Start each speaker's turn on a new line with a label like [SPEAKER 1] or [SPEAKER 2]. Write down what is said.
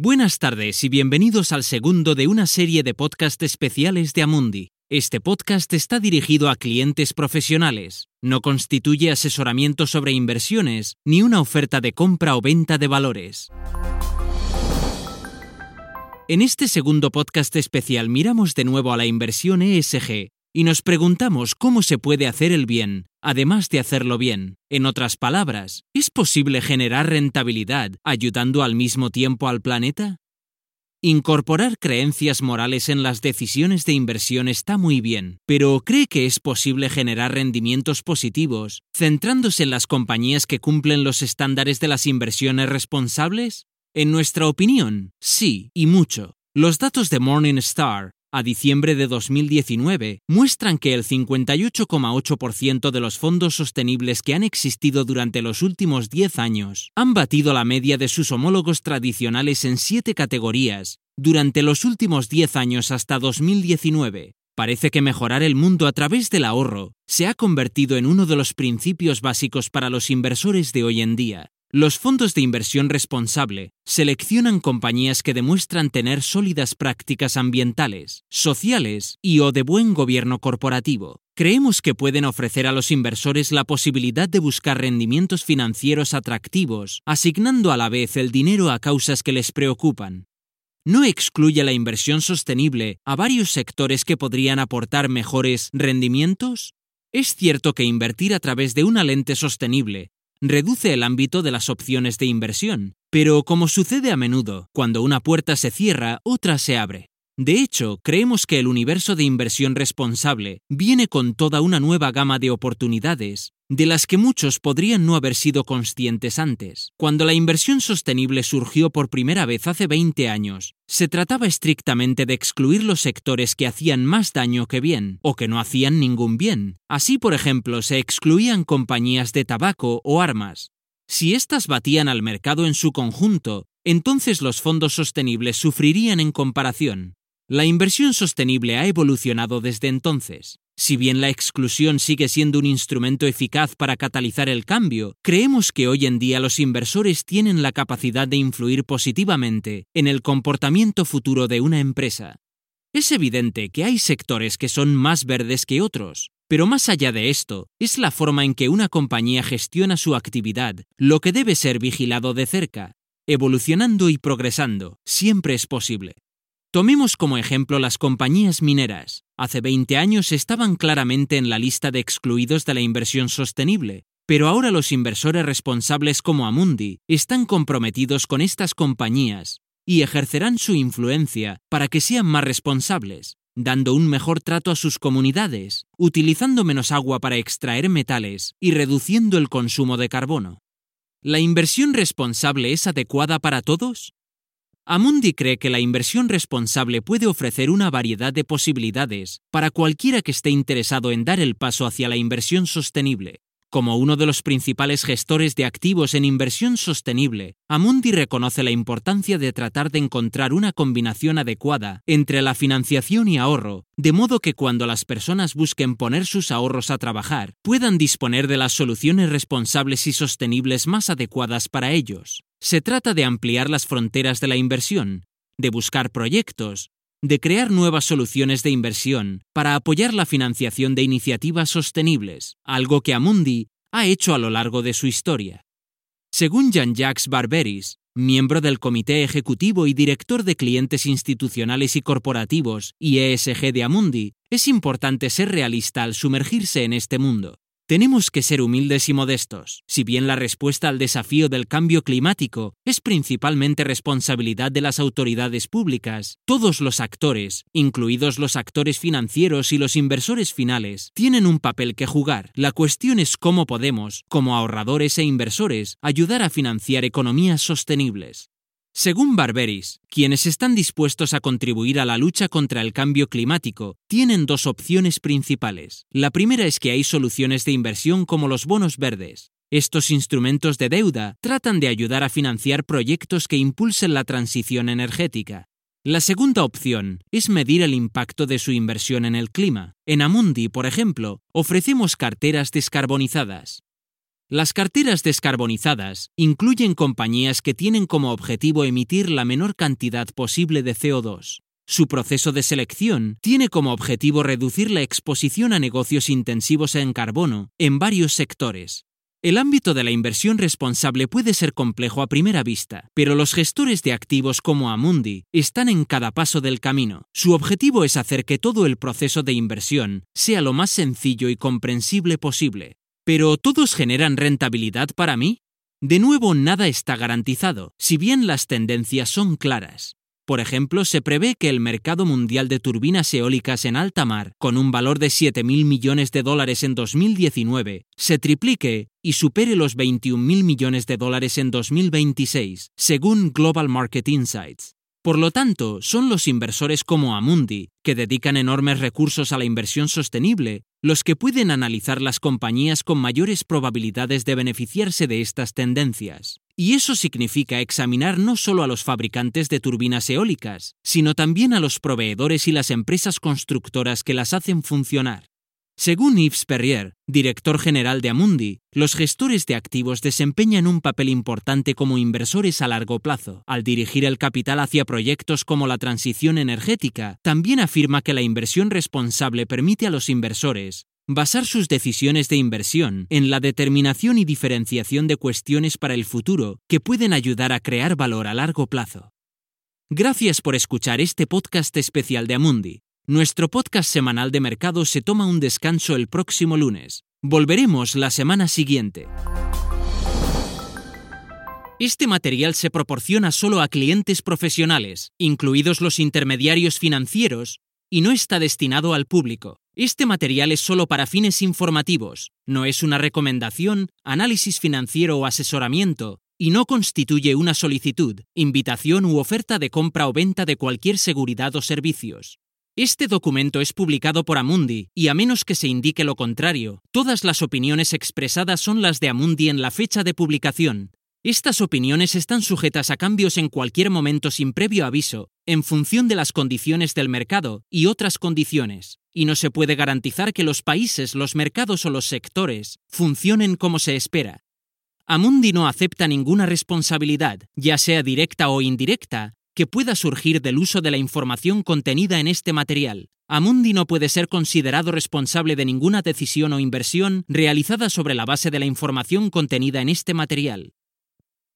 [SPEAKER 1] Buenas tardes y bienvenidos al segundo de una serie de podcast especiales de Amundi. Este podcast está dirigido a clientes profesionales. No constituye asesoramiento sobre inversiones ni una oferta de compra o venta de valores. En este segundo podcast especial miramos de nuevo a la inversión ESG y nos preguntamos cómo se puede hacer el bien, además de hacerlo bien. En otras palabras, ¿es posible generar rentabilidad ayudando al mismo tiempo al planeta? Incorporar creencias morales en las decisiones de inversión está muy bien, pero ¿cree que es posible generar rendimientos positivos centrándose en las compañías que cumplen los estándares de las inversiones responsables? En nuestra opinión, sí, y mucho. Los datos de Morningstar a diciembre de 2019 muestran que el 58,8% de los fondos sostenibles que han existido durante los últimos 10 años han batido la media de sus homólogos tradicionales en siete categorías durante los últimos 10 años hasta 2019. Parece que mejorar el mundo a través del ahorro se ha convertido en uno de los principios básicos para los inversores de hoy en día, los fondos de inversión responsable seleccionan compañías que demuestran tener sólidas prácticas ambientales, sociales y o de buen gobierno corporativo. Creemos que pueden ofrecer a los inversores la posibilidad de buscar rendimientos financieros atractivos, asignando a la vez el dinero a causas que les preocupan. ¿No excluye la inversión sostenible a varios sectores que podrían aportar mejores rendimientos? Es cierto que invertir a través de una lente sostenible reduce el ámbito de las opciones de inversión, pero como sucede a menudo, cuando una puerta se cierra, otra se abre. De hecho, creemos que el universo de inversión responsable viene con toda una nueva gama de oportunidades, de las que muchos podrían no haber sido conscientes antes. Cuando la inversión sostenible surgió por primera vez hace 20 años, se trataba estrictamente de excluir los sectores que hacían más daño que bien, o que no hacían ningún bien. Así, por ejemplo, se excluían compañías de tabaco o armas. Si éstas batían al mercado en su conjunto, entonces los fondos sostenibles sufrirían en comparación. La inversión sostenible ha evolucionado desde entonces. Si bien la exclusión sigue siendo un instrumento eficaz para catalizar el cambio, creemos que hoy en día los inversores tienen la capacidad de influir positivamente en el comportamiento futuro de una empresa. Es evidente que hay sectores que son más verdes que otros, pero más allá de esto, es la forma en que una compañía gestiona su actividad lo que debe ser vigilado de cerca. Evolucionando y progresando, siempre es posible. Tomemos como ejemplo las compañías mineras. Hace 20 años estaban claramente en la lista de excluidos de la inversión sostenible, pero ahora los inversores responsables como Amundi están comprometidos con estas compañías y ejercerán su influencia para que sean más responsables, dando un mejor trato a sus comunidades, utilizando menos agua para extraer metales y reduciendo el consumo de carbono. ¿La inversión responsable es adecuada para todos? Amundi cree que la inversión responsable puede ofrecer una variedad de posibilidades para cualquiera que esté interesado en dar el paso hacia la inversión sostenible. Como uno de los principales gestores de activos en inversión sostenible, Amundi reconoce la importancia de tratar de encontrar una combinación adecuada entre la financiación y ahorro, de modo que cuando las personas busquen poner sus ahorros a trabajar, puedan disponer de las soluciones responsables y sostenibles más adecuadas para ellos. Se trata de ampliar las fronteras de la inversión, de buscar proyectos, de crear nuevas soluciones de inversión para apoyar la financiación de iniciativas sostenibles, algo que Amundi ha hecho a lo largo de su historia. Según Jean-Jacques Barberis, miembro del Comité Ejecutivo y director de clientes institucionales y corporativos y ESG de Amundi, es importante ser realista al sumergirse en este mundo. Tenemos que ser humildes y modestos. Si bien la respuesta al desafío del cambio climático es principalmente responsabilidad de las autoridades públicas, todos los actores, incluidos los actores financieros y los inversores finales, tienen un papel que jugar. La cuestión es cómo podemos, como ahorradores e inversores, ayudar a financiar economías sostenibles. Según Barberis, quienes están dispuestos a contribuir a la lucha contra el cambio climático tienen dos opciones principales. La primera es que hay soluciones de inversión como los bonos verdes. Estos instrumentos de deuda tratan de ayudar a financiar proyectos que impulsen la transición energética. La segunda opción es medir el impacto de su inversión en el clima. En Amundi, por ejemplo, ofrecemos carteras descarbonizadas. Las carteras descarbonizadas incluyen compañías que tienen como objetivo emitir la menor cantidad posible de CO2. Su proceso de selección tiene como objetivo reducir la exposición a negocios intensivos en carbono en varios sectores. El ámbito de la inversión responsable puede ser complejo a primera vista, pero los gestores de activos como Amundi están en cada paso del camino. Su objetivo es hacer que todo el proceso de inversión sea lo más sencillo y comprensible posible. ¿Pero todos generan rentabilidad para mí? De nuevo, nada está garantizado, si bien las tendencias son claras. Por ejemplo, se prevé que el mercado mundial de turbinas eólicas en alta mar, con un valor de 7.000 millones de dólares en 2019, se triplique y supere los 21.000 millones de dólares en 2026, según Global Market Insights. Por lo tanto, son los inversores como Amundi, que dedican enormes recursos a la inversión sostenible, los que pueden analizar las compañías con mayores probabilidades de beneficiarse de estas tendencias. Y eso significa examinar no solo a los fabricantes de turbinas eólicas, sino también a los proveedores y las empresas constructoras que las hacen funcionar. Según Yves Perrier, director general de Amundi, los gestores de activos desempeñan un papel importante como inversores a largo plazo. Al dirigir el capital hacia proyectos como la transición energética, también afirma que la inversión responsable permite a los inversores basar sus decisiones de inversión en la determinación y diferenciación de cuestiones para el futuro que pueden ayudar a crear valor a largo plazo. Gracias por escuchar este podcast especial de Amundi. Nuestro podcast semanal de mercado se toma un descanso el próximo lunes. Volveremos la semana siguiente. Este material se proporciona solo a clientes profesionales, incluidos los intermediarios financieros, y no está destinado al público. Este material es solo para fines informativos, no es una recomendación, análisis financiero o asesoramiento, y no constituye una solicitud, invitación u oferta de compra o venta de cualquier seguridad o servicios. Este documento es publicado por Amundi y a menos que se indique lo contrario, todas las opiniones expresadas son las de Amundi en la fecha de publicación. Estas opiniones están sujetas a cambios en cualquier momento sin previo aviso, en función de las condiciones del mercado y otras condiciones, y no se puede garantizar que los países, los mercados o los sectores funcionen como se espera. Amundi no acepta ninguna responsabilidad, ya sea directa o indirecta, que pueda surgir del uso de la información contenida en este material. Amundi no puede ser considerado responsable de ninguna decisión o inversión realizada sobre la base de la información contenida en este material.